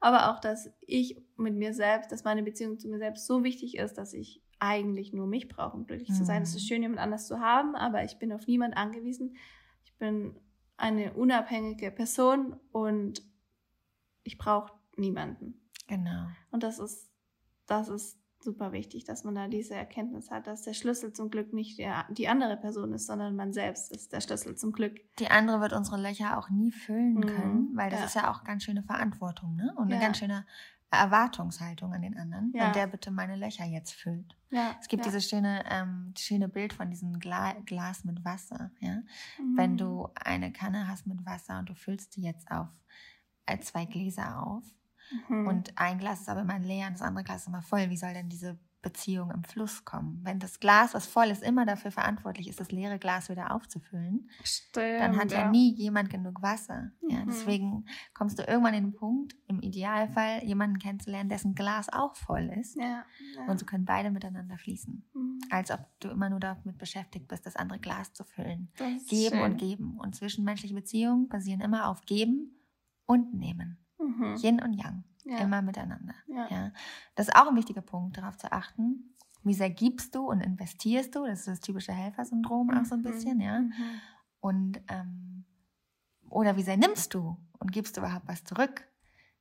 A: aber auch, dass ich mit mir selbst, dass meine Beziehung zu mir selbst so wichtig ist, dass ich eigentlich nur mich brauche, um glücklich mhm. zu sein. Es ist mhm. schön, jemand anders zu haben, aber ich bin auf niemand angewiesen. Ich bin eine unabhängige Person und ich brauche niemanden.
B: Genau.
A: Und das ist, das ist super wichtig, dass man da diese Erkenntnis hat, dass der Schlüssel zum Glück nicht der, die andere Person ist, sondern man selbst ist der Schlüssel zum Glück.
B: Die andere wird unsere Löcher auch nie füllen mhm. können, weil das ja. ist ja auch ganz schöne Verantwortung ne? und eine ganz schöne Erwartungshaltung an den anderen, ja. wenn der bitte meine Löcher jetzt füllt. Ja, es gibt ja. dieses schöne, ähm, schöne Bild von diesem Gla Glas mit Wasser. Ja? Mhm. Wenn du eine Kanne hast mit Wasser und du füllst die jetzt auf äh, zwei Gläser auf, Mhm. Und ein Glas ist aber immer leer und das andere Glas ist immer voll. Wie soll denn diese Beziehung im Fluss kommen? Wenn das Glas, was voll ist, immer dafür verantwortlich ist, das leere Glas wieder aufzufüllen, Stimmt, dann hat ja. ja nie jemand genug Wasser. Mhm. Ja, deswegen kommst du irgendwann in den Punkt, im Idealfall jemanden kennenzulernen, dessen Glas auch voll ist. Ja. Und so können beide miteinander fließen. Mhm. Als ob du immer nur damit beschäftigt bist, das andere Glas zu füllen. Geben schön. und geben. Und zwischenmenschliche Beziehungen basieren immer auf Geben und Nehmen. Mhm. Yin und Yang. Ja. Immer miteinander. Ja. ja. Das ist auch ein wichtiger Punkt, darauf zu achten. Wie sehr gibst du und investierst du? Das ist das typische Helfersyndrom mhm. auch so ein mhm. bisschen, ja. Mhm. Und ähm, oder wie sehr nimmst du und gibst du überhaupt was zurück?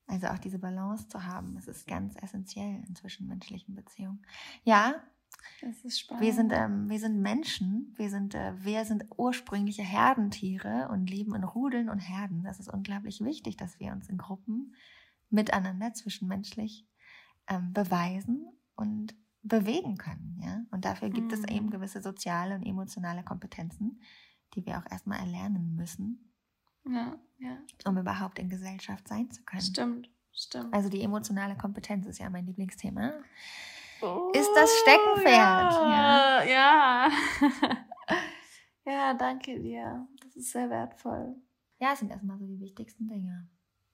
B: Also auch diese Balance zu haben, das ist ganz essentiell in zwischenmenschlichen Beziehungen. Ja,
A: das ist spannend.
B: Wir sind, ähm, wir sind Menschen, wir sind, äh, wir sind ursprüngliche Herdentiere und leben in Rudeln und Herden. Das ist unglaublich wichtig, dass wir uns in Gruppen miteinander zwischenmenschlich ähm, beweisen und bewegen können. Ja? Und dafür gibt mhm. es eben gewisse soziale und emotionale Kompetenzen, die wir auch erstmal erlernen müssen,
A: ja, ja.
B: um überhaupt in Gesellschaft sein zu können.
A: Stimmt, stimmt.
B: Also die emotionale Kompetenz ist ja mein Lieblingsthema ist das Steckenpferd.
A: Ja, ja. Ja. danke dir. Das ist sehr wertvoll.
B: Ja, es sind erstmal so die wichtigsten Dinge,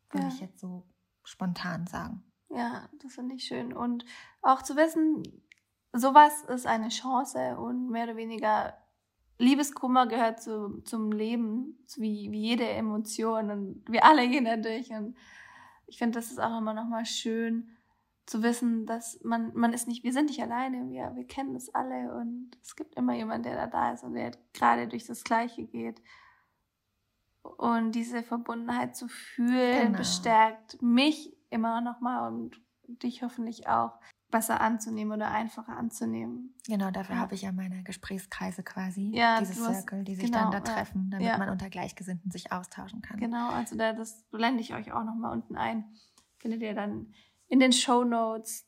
B: würde ja. ich jetzt so spontan sagen.
A: Ja, das finde ich schön. Und auch zu wissen, sowas ist eine Chance und mehr oder weniger Liebeskummer gehört zu, zum Leben, wie, wie jede Emotion und wir alle gehen da durch. Und ich finde, das ist auch immer nochmal schön, zu wissen, dass man, man ist nicht, wir sind nicht alleine, wir, wir kennen das alle und es gibt immer jemanden, der da da ist und der gerade durch das Gleiche geht. Und diese Verbundenheit zu fühlen, genau. bestärkt mich immer nochmal und dich hoffentlich auch besser anzunehmen oder einfacher anzunehmen.
B: Genau, dafür ja. habe ich ja meine Gesprächskreise quasi, ja, diese Circle, die sich genau, dann da treffen, damit ja. man unter Gleichgesinnten sich austauschen kann.
A: Genau, also da, das blende ich euch auch nochmal unten ein. Findet ihr dann in den Show Notes.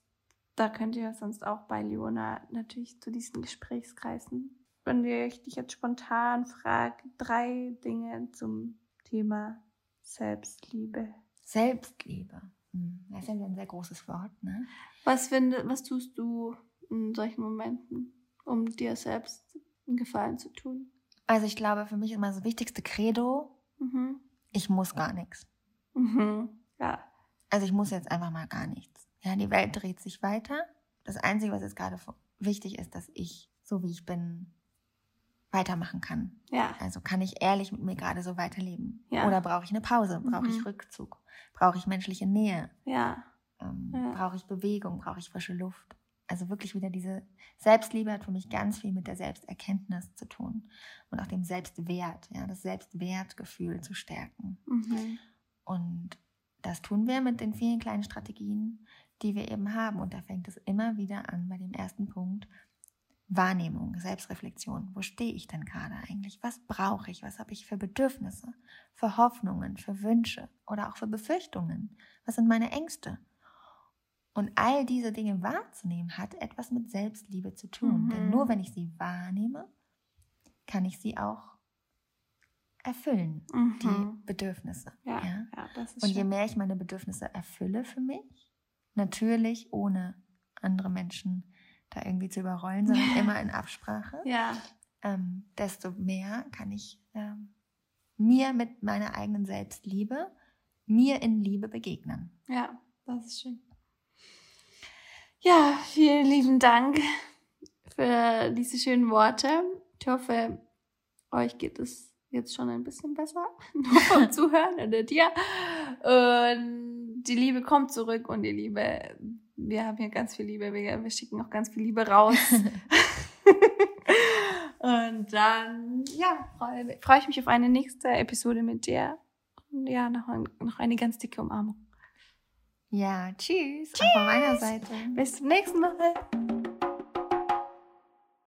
A: Da könnt ihr sonst auch bei Leona natürlich zu diesen Gesprächskreisen. Wenn euch dich jetzt spontan fragt, drei Dinge zum Thema Selbstliebe.
B: Selbstliebe. Hm, das ist ja ein sehr großes Wort, ne?
A: Was, finde, was tust du in solchen Momenten, um dir selbst einen Gefallen zu tun?
B: Also ich glaube, für mich ist immer das wichtigste Credo, mhm. ich muss gar nichts. Mhm. Ja. Also ich muss jetzt einfach mal gar nichts. Ja, die Welt dreht sich weiter. Das Einzige, was jetzt gerade wichtig ist, dass ich, so wie ich bin, weitermachen kann. Ja. Also kann ich ehrlich mit mir gerade so weiterleben? Ja. Oder brauche ich eine Pause? Brauche mhm. ich Rückzug? Brauche ich menschliche Nähe?
A: Ja.
B: Ähm, ja. Brauche ich Bewegung? Brauche ich frische Luft? Also wirklich wieder diese Selbstliebe hat für mich ganz viel mit der Selbsterkenntnis zu tun und auch dem Selbstwert, ja, das Selbstwertgefühl zu stärken. Mhm. Und das tun wir mit den vielen kleinen Strategien, die wir eben haben. Und da fängt es immer wieder an bei dem ersten Punkt. Wahrnehmung, Selbstreflexion. Wo stehe ich denn gerade eigentlich? Was brauche ich? Was habe ich für Bedürfnisse, für Hoffnungen, für Wünsche oder auch für Befürchtungen? Was sind meine Ängste? Und all diese Dinge wahrzunehmen, hat etwas mit Selbstliebe zu tun. Mhm. Denn nur wenn ich sie wahrnehme, kann ich sie auch erfüllen, mhm. die Bedürfnisse. Ja, ja? ja das ist Und je mehr ich meine Bedürfnisse erfülle für mich, natürlich ohne andere Menschen da irgendwie zu überrollen, sondern immer in Absprache,
A: ja.
B: ähm, desto mehr kann ich ähm, mir mit meiner eigenen Selbstliebe, mir in Liebe begegnen.
A: Ja, das ist schön. Ja, vielen lieben Dank für diese schönen Worte. Ich hoffe, euch geht es jetzt schon ein bisschen besser nur vom Zuhören oder dir. Und die Liebe kommt zurück und die Liebe, wir haben hier ganz viel Liebe, wir, wir schicken auch ganz viel Liebe raus. und dann, ja, freue freu ich mich auf eine nächste Episode mit dir. Und ja, noch, ein, noch eine ganz dicke Umarmung.
B: Ja, tschüss. tschüss. Auch von meiner Seite.
A: Bis zum nächsten Mal.